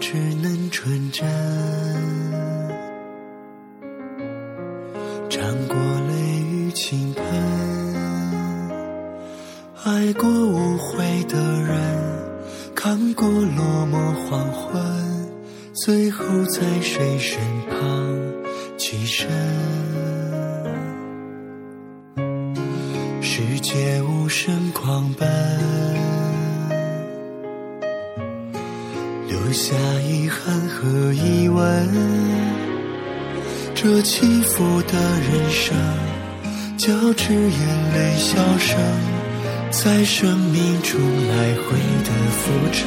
只能纯真，尝过泪雨倾盆，爱过无悔的人，看过落寞黄昏，最后在谁身旁栖身？世界无声狂奔。留下遗憾和疑问，这起伏的人生，交织眼泪笑声，在生命中来回的浮沉。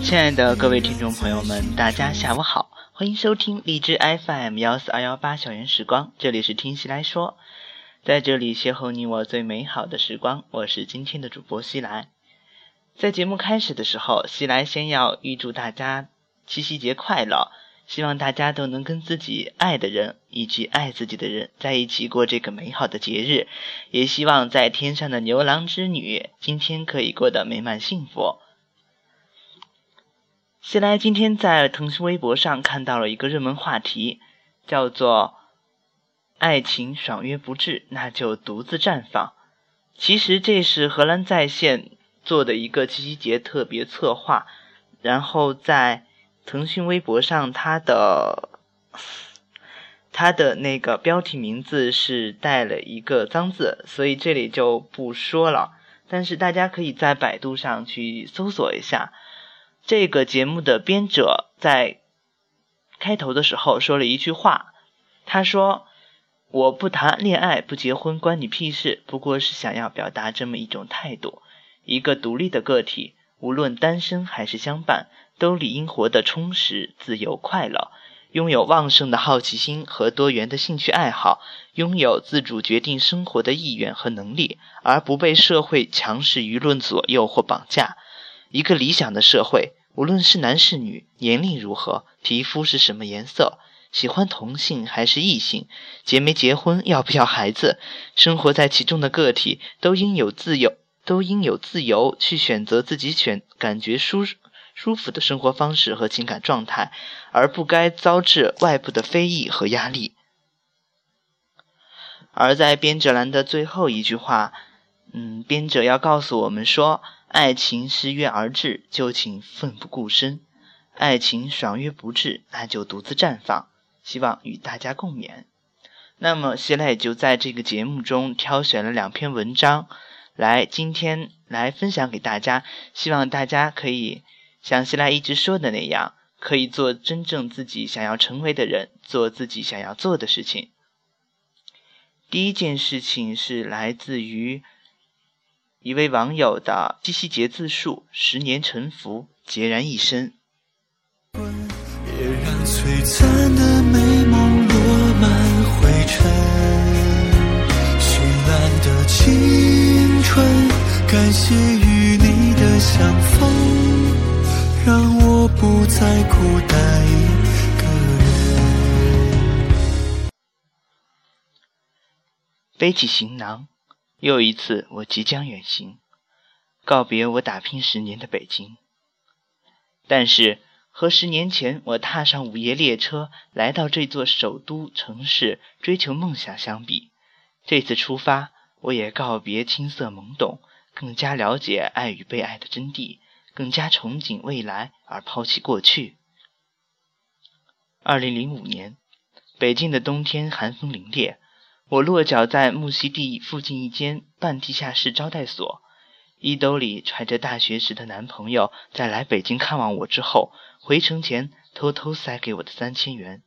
亲爱的各位听众朋友们，大家下午好，欢迎收听荔枝 FM 幺四二幺八校园时光，这里是听戏来说。在这里邂逅你我最美好的时光，我是今天的主播西来。在节目开始的时候，西来先要预祝大家七夕节快乐，希望大家都能跟自己爱的人以及爱自己的人在一起过这个美好的节日，也希望在天上的牛郎织女今天可以过得美满幸福。西来今天在腾讯微博上看到了一个热门话题，叫做。爱情爽约不至，那就独自绽放。其实这是荷兰在线做的一个七夕节特别策划，然后在腾讯微博上，它的它的那个标题名字是带了一个脏字，所以这里就不说了。但是大家可以在百度上去搜索一下。这个节目的编者在开头的时候说了一句话，他说。我不谈恋爱，不结婚，关你屁事！不过是想要表达这么一种态度：一个独立的个体，无论单身还是相伴，都理应活得充实、自由、快乐，拥有旺盛的好奇心和多元的兴趣爱好，拥有自主决定生活的意愿和能力，而不被社会强势舆论左右或绑架。一个理想的社会，无论是男是女，年龄如何，皮肤是什么颜色。喜欢同性还是异性，结没结婚，要不要孩子，生活在其中的个体都应有自由，都应有自由去选择自己选感觉舒舒服的生活方式和情感状态，而不该遭致外部的非议和压力。而在编者栏的最后一句话，嗯，编者要告诉我们说：爱情失约而至，就请奋不顾身；爱情爽约不至，那就独自绽放。希望与大家共勉。那么，现在就在这个节目中挑选了两篇文章，来今天来分享给大家。希望大家可以像希来一直说的那样，可以做真正自己想要成为的人，做自己想要做的事情。第一件事情是来自于一位网友的七夕节自述：十年沉浮，孑然一身。璀璨的美梦落满灰尘，绚烂的青春，感谢与你的相逢，让我不再孤单一个人。背起行囊，又一次我即将远行，告别我打拼十年的北京，但是。和十年前我踏上午夜列车来到这座首都城市追求梦想相比，这次出发我也告别青涩懵懂，更加了解爱与被爱的真谛，更加憧憬未来而抛弃过去。二零零五年，北京的冬天寒风凛冽，我落脚在木樨地附近一间半地下室招待所，衣兜里揣着大学时的男朋友在来北京看望我之后。回城前偷偷塞给我的三千元，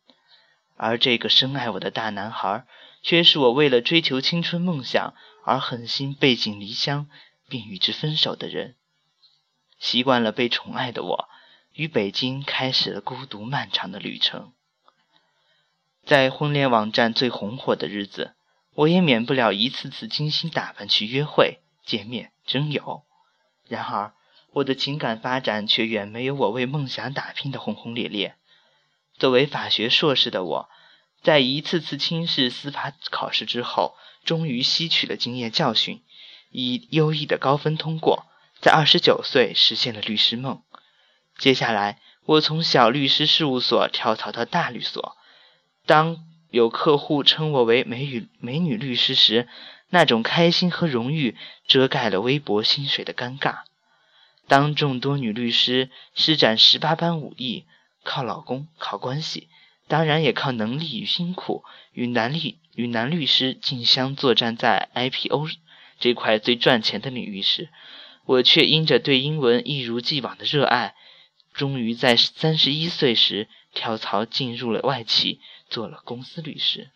而这个深爱我的大男孩，却是我为了追求青春梦想而狠心背井离乡并与之分手的人。习惯了被宠爱的我，与北京开始了孤独漫长的旅程。在婚恋网站最红火的日子，我也免不了一次次精心打扮去约会、见面、征友。然而。我的情感发展却远没有我为梦想打拼的轰轰烈烈。作为法学硕士的我，在一次次轻视司法考试之后，终于吸取了经验教训，以优异的高分通过，在二十九岁实现了律师梦。接下来，我从小律师事务所跳槽到大律所。当有客户称我为“美女美女律师”时，那种开心和荣誉遮盖了微薄薪水的尴尬。当众多女律师施展十八般武艺，靠老公、靠关系，当然也靠能力与辛苦，与男律与男律师竞相作战在 IPO 这块最赚钱的领域时，我却因着对英文一如既往的热爱，终于在三十一岁时跳槽进入了外企，做了公司律师。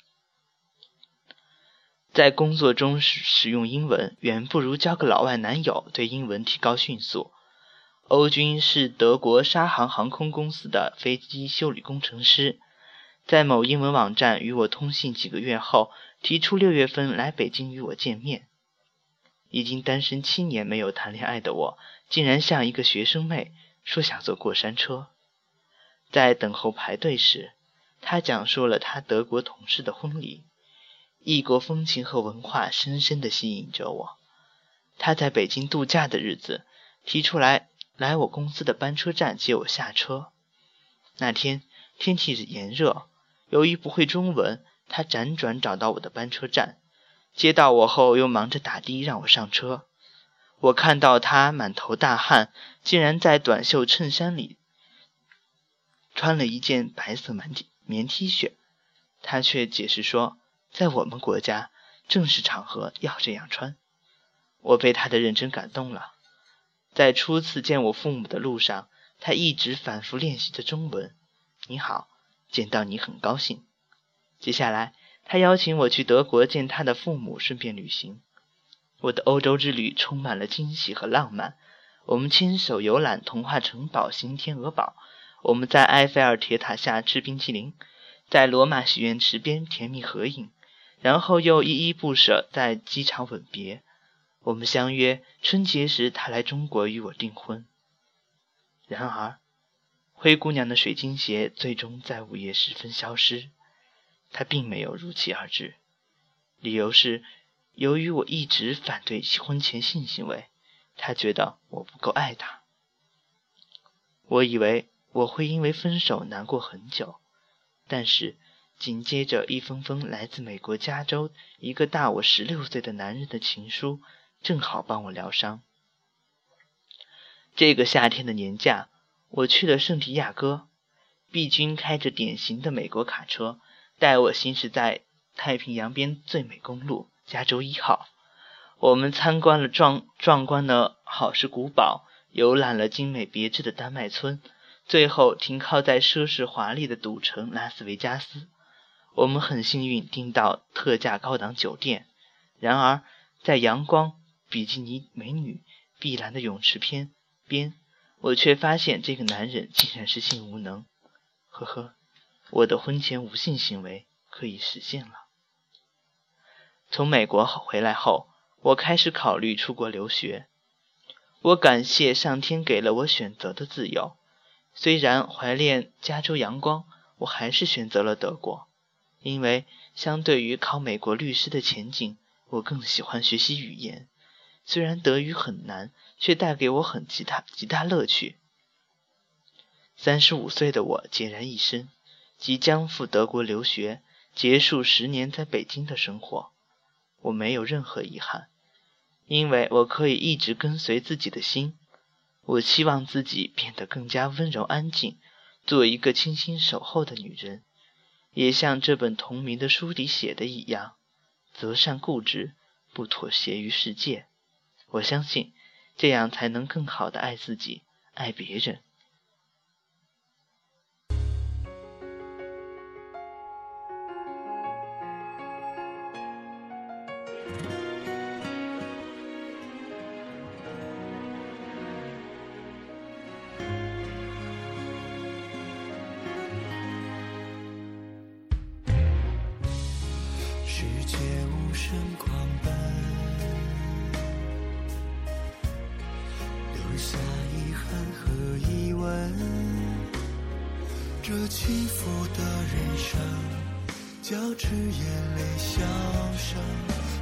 在工作中使使用英文，远不如交个老外男友对英文提高迅速。欧军是德国沙航航空公司的飞机修理工程师，在某英文网站与我通信几个月后，提出六月份来北京与我见面。已经单身七年没有谈恋爱的我，竟然像一个学生妹说想坐过山车。在等候排队时，他讲述了他德国同事的婚礼，异国风情和文化深深地吸引着我。他在北京度假的日子，提出来。来我公司的班车站接我下车。那天天气炎热，由于不会中文，他辗转找到我的班车站，接到我后又忙着打的让我上车。我看到他满头大汗，竟然在短袖衬衫里穿了一件白色棉棉 T 恤，他却解释说，在我们国家正式场合要这样穿。我被他的认真感动了。在初次见我父母的路上，他一直反复练习着中文。你好，见到你很高兴。接下来，他邀请我去德国见他的父母，顺便旅行。我的欧洲之旅充满了惊喜和浪漫。我们牵手游览童话城堡、新天鹅堡。我们在埃菲尔铁塔下吃冰淇淋，在罗马许愿池边甜蜜合影，然后又依依不舍在机场吻别。我们相约春节时，他来中国与我订婚。然而，灰姑娘的水晶鞋最终在午夜时分消失。她并没有如期而至，理由是由于我一直反对婚前性行为，她觉得我不够爱她。我以为我会因为分手难过很久，但是紧接着一封封来自美国加州一个大我十六岁的男人的情书。正好帮我疗伤。这个夏天的年假，我去了圣地亚哥。毕君开着典型的美国卡车，带我行驶在太平洋边最美公路——加州一号。我们参观了壮壮观的好事古堡，游览了精美别致的丹麦村，最后停靠在奢侈华丽的赌城拉斯维加斯。我们很幸运订到特价高档酒店。然而，在阳光。比基尼美女碧蓝的泳池边边，我却发现这个男人竟然是性无能。呵呵，我的婚前无性行为可以实现了。从美国回来后，我开始考虑出国留学。我感谢上天给了我选择的自由。虽然怀恋加州阳光，我还是选择了德国，因为相对于考美国律师的前景，我更喜欢学习语言。虽然德语很难，却带给我很极大极大乐趣。三十五岁的我孑然一身，即将赴德国留学，结束十年在北京的生活。我没有任何遗憾，因为我可以一直跟随自己的心。我希望自己变得更加温柔安静，做一个倾心守候的女人，也像这本同名的书里写的一样，择善固执，不妥协于世界。我相信，这样才能更好的爱自己，爱别人。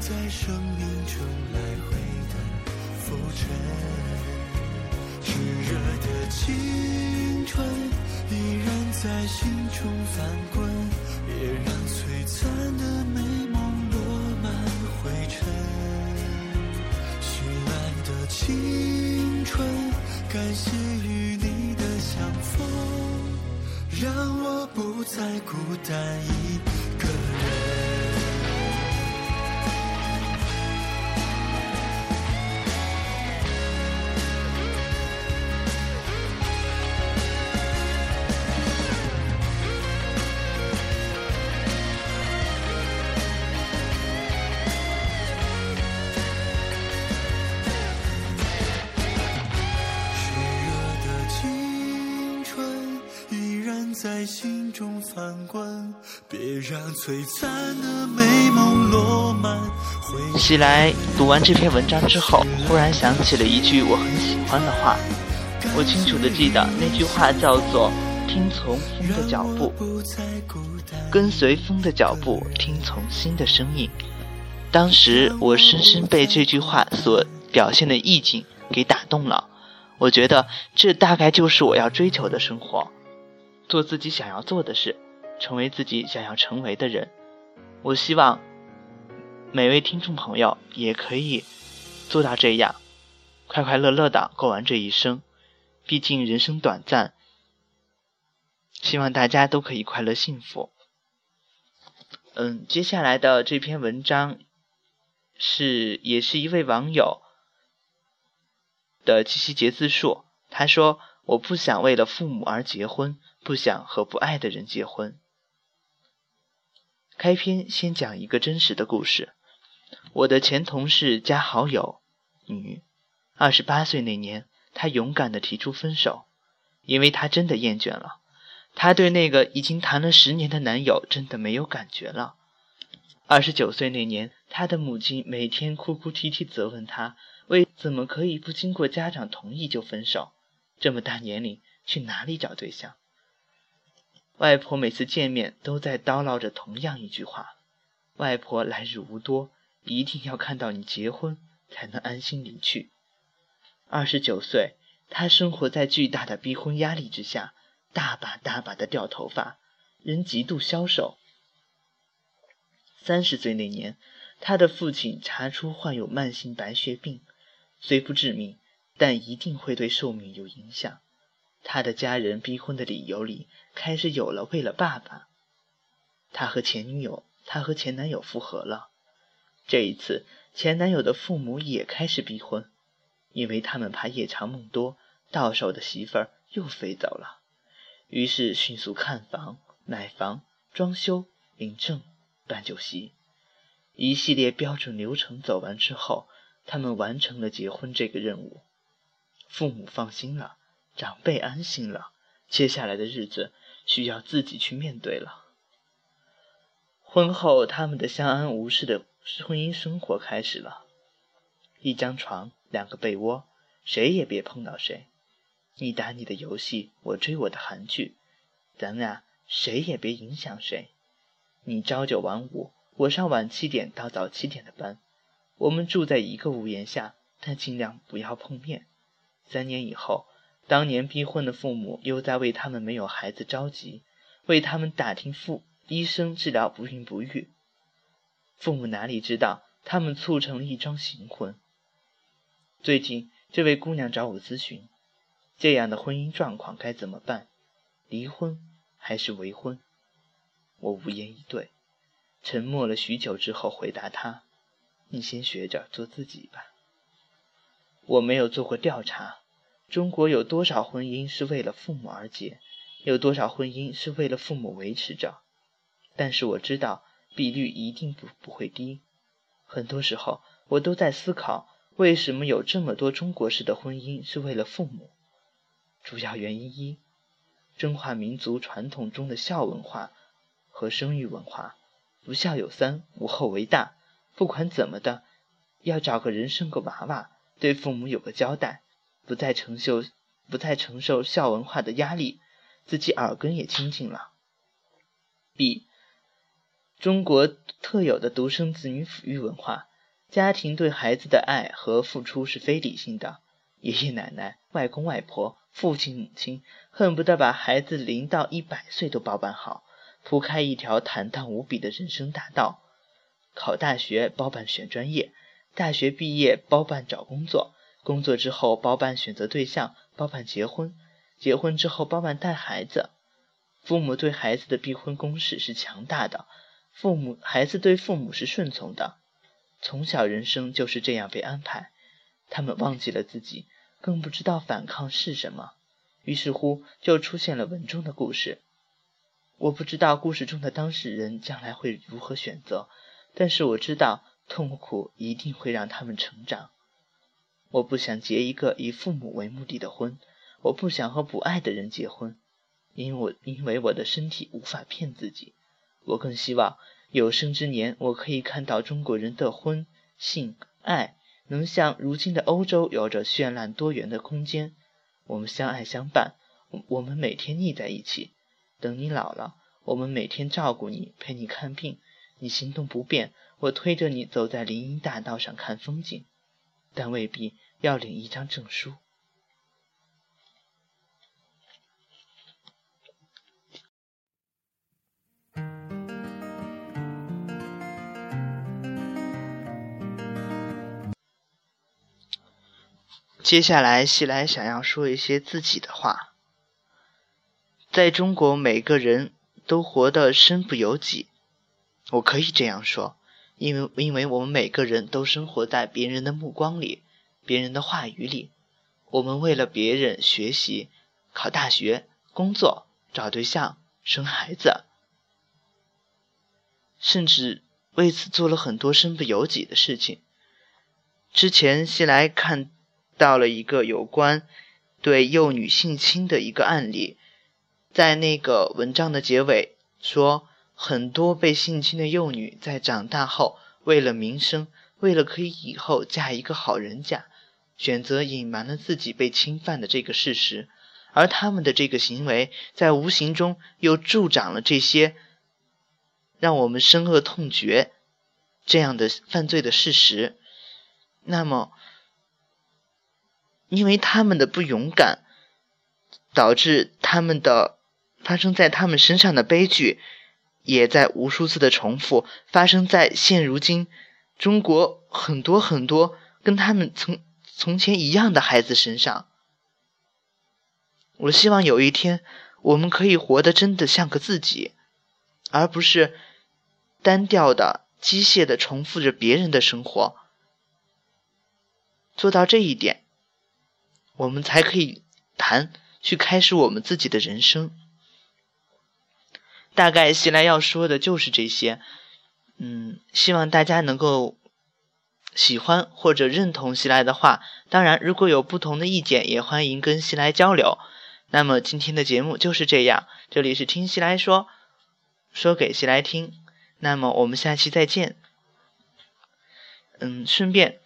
在生命中来回的浮。沉。炽热的青春依然在心中翻滚，别让璀璨的美梦落满灰尘。绚烂的青春，感谢与你的相逢，让我不再孤单一在心中翻滚，别让璀璨的美梦落满喜来读完这篇文章之后，忽然想起了一句我很喜欢的话。我清楚的记得那句话叫做“听从风的脚步，跟随风的脚步，听从心的声音”。当时我深深被这句话所表现的意境给打动了。我觉得这大概就是我要追求的生活，做自己想要做的事，成为自己想要成为的人。我希望每位听众朋友也可以做到这样，快快乐乐的过完这一生。毕竟人生短暂，希望大家都可以快乐幸福。嗯，接下来的这篇文章是也是一位网友的七夕节自述。他说：“我不想为了父母而结婚，不想和不爱的人结婚。”开篇先讲一个真实的故事。我的前同事加好友，女，二十八岁那年，她勇敢地提出分手，因为她真的厌倦了。她对那个已经谈了十年的男友真的没有感觉了。二十九岁那年，她的母亲每天哭哭啼啼责问她，为怎么可以不经过家长同意就分手？这么大年龄，去哪里找对象？外婆每次见面都在叨唠着同样一句话：“外婆来日无多，一定要看到你结婚，才能安心离去。”二十九岁，她生活在巨大的逼婚压力之下，大把大把的掉头发，人极度消瘦。三十岁那年，她的父亲查出患有慢性白血病，虽不致命，但一定会对寿命有影响。她的家人逼婚的理由里开始有了为了爸爸。她和前女友，她和前男友复合了。这一次，前男友的父母也开始逼婚，因为他们怕夜长梦多，到手的媳妇儿又飞走了。于是迅速看房、买房、装修、领证、办酒席，一系列标准流程走完之后，他们完成了结婚这个任务。父母放心了。长辈安心了，接下来的日子需要自己去面对了。婚后，他们的相安无事的婚姻生活开始了。一张床，两个被窝，谁也别碰到谁。你打你的游戏，我追我的韩剧，咱俩谁也别影响谁。你朝九晚五，我上晚七点到早七点的班。我们住在一个屋檐下，但尽量不要碰面。三年以后。当年逼婚的父母又在为他们没有孩子着急，为他们打听父医生治疗不孕不育。父母哪里知道，他们促成了一桩行婚。最近，这位姑娘找我咨询，这样的婚姻状况该怎么办？离婚还是为婚？我无言以对，沉默了许久之后回答她：“你先学着做自己吧。”我没有做过调查。中国有多少婚姻是为了父母而结？有多少婚姻是为了父母维持着？但是我知道比率一定不不会低。很多时候，我都在思考，为什么有这么多中国式的婚姻是为了父母？主要原因一：中华民族传统中的孝文化和生育文化，不孝有三，无后为大。不管怎么的，要找个人生个娃娃，对父母有个交代。不再承受，不再承受孝文化的压力，自己耳根也清净了。B，中国特有的独生子女抚育文化，家庭对孩子的爱和付出是非理性的，爷爷奶奶、外公外婆、父亲母亲恨不得把孩子零到一百岁都包办好，铺开一条坦荡无比的人生大道。考大学包办选专业，大学毕业包办找工作，工作之后包办选择对象，包办结婚，结婚之后包办带孩子。父母对孩子的逼婚攻势是强大的，父母孩子对父母是顺从的。从小人生就是这样被安排，他们忘记了自己，更不知道反抗是什么。于是乎，就出现了文中的故事。我不知道故事中的当事人将来会如何选择。但是我知道，痛苦一定会让他们成长。我不想结一个以父母为目的的婚，我不想和不爱的人结婚，因为我因为我的身体无法骗自己。我更希望有生之年，我可以看到中国人的婚、性、爱，能像如今的欧洲有着绚烂多元的空间。我们相爱相伴，我们每天腻在一起。等你老了，我们每天照顾你，陪你看病。你行动不便，我推着你走在林荫大道上看风景，但未必要领一张证书。接下来，西来想要说一些自己的话。在中国，每个人都活得身不由己。我可以这样说，因为因为我们每个人都生活在别人的目光里，别人的话语里。我们为了别人学习、考大学、工作、找对象、生孩子，甚至为此做了很多身不由己的事情。之前西来看到了一个有关对幼女性侵的一个案例，在那个文章的结尾说。很多被性侵的幼女在长大后，为了名声，为了可以以后嫁一个好人家，选择隐瞒了自己被侵犯的这个事实，而他们的这个行为，在无形中又助长了这些让我们深恶痛绝这样的犯罪的事实。那么，因为他们的不勇敢，导致他们的发生在他们身上的悲剧。也在无数次的重复发生在现如今中国很多很多跟他们曾从前一样的孩子身上。我希望有一天我们可以活得真的像个自己，而不是单调的、机械的重复着别人的生活。做到这一点，我们才可以谈去开始我们自己的人生。大概西来要说的就是这些，嗯，希望大家能够喜欢或者认同西来的话。当然，如果有不同的意见，也欢迎跟西来交流。那么今天的节目就是这样，这里是听西来说，说给西来听。那么我们下期再见。嗯，顺便，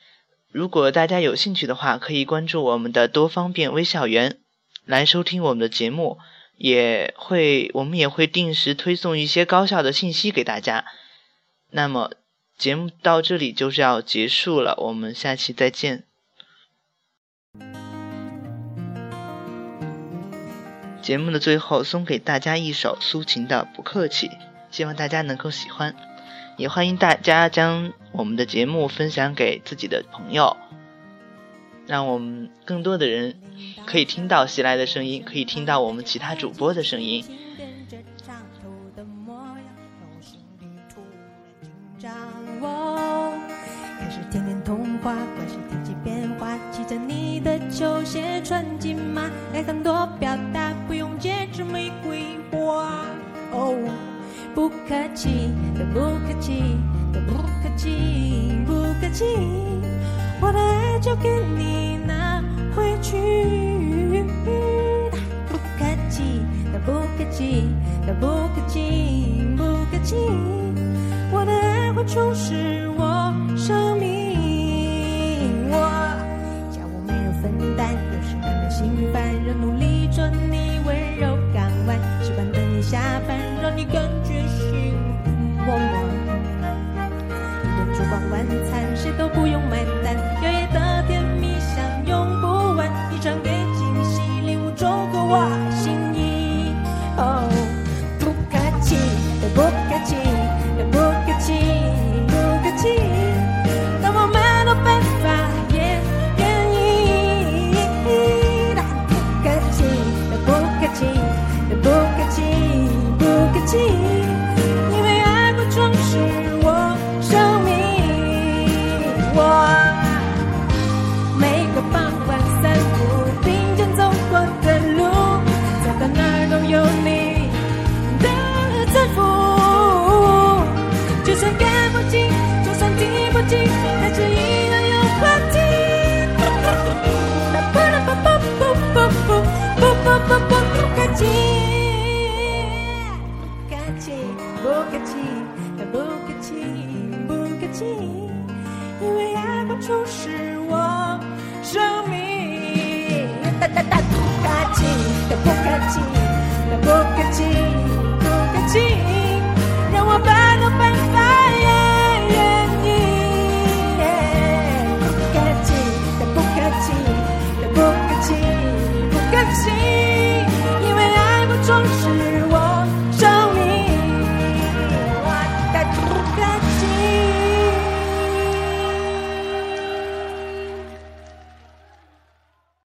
如果大家有兴趣的话，可以关注我们的多方便微校园，来收听我们的节目。也会，我们也会定时推送一些高校的信息给大家。那么节目到这里就是要结束了，我们下期再见。节目的最后送给大家一首苏秦的《不客气》，希望大家能够喜欢。也欢迎大家将我们的节目分享给自己的朋友。让我们更多的人可以听到袭来的声音，可以听到我们其他主播的声音。表达，不用戒指玫瑰花。哦，不客气的不客气的不客气不客气。我的爱就给你拿回去，不客气，的不客气，的不客气，不客气。我的爱会充实下班，让你感觉幸福。一顿烛光晚餐，谁都不。用买不客气，他不客气，不客气，因为爱不出是我生命。他他他不客气，他不客气，不客气。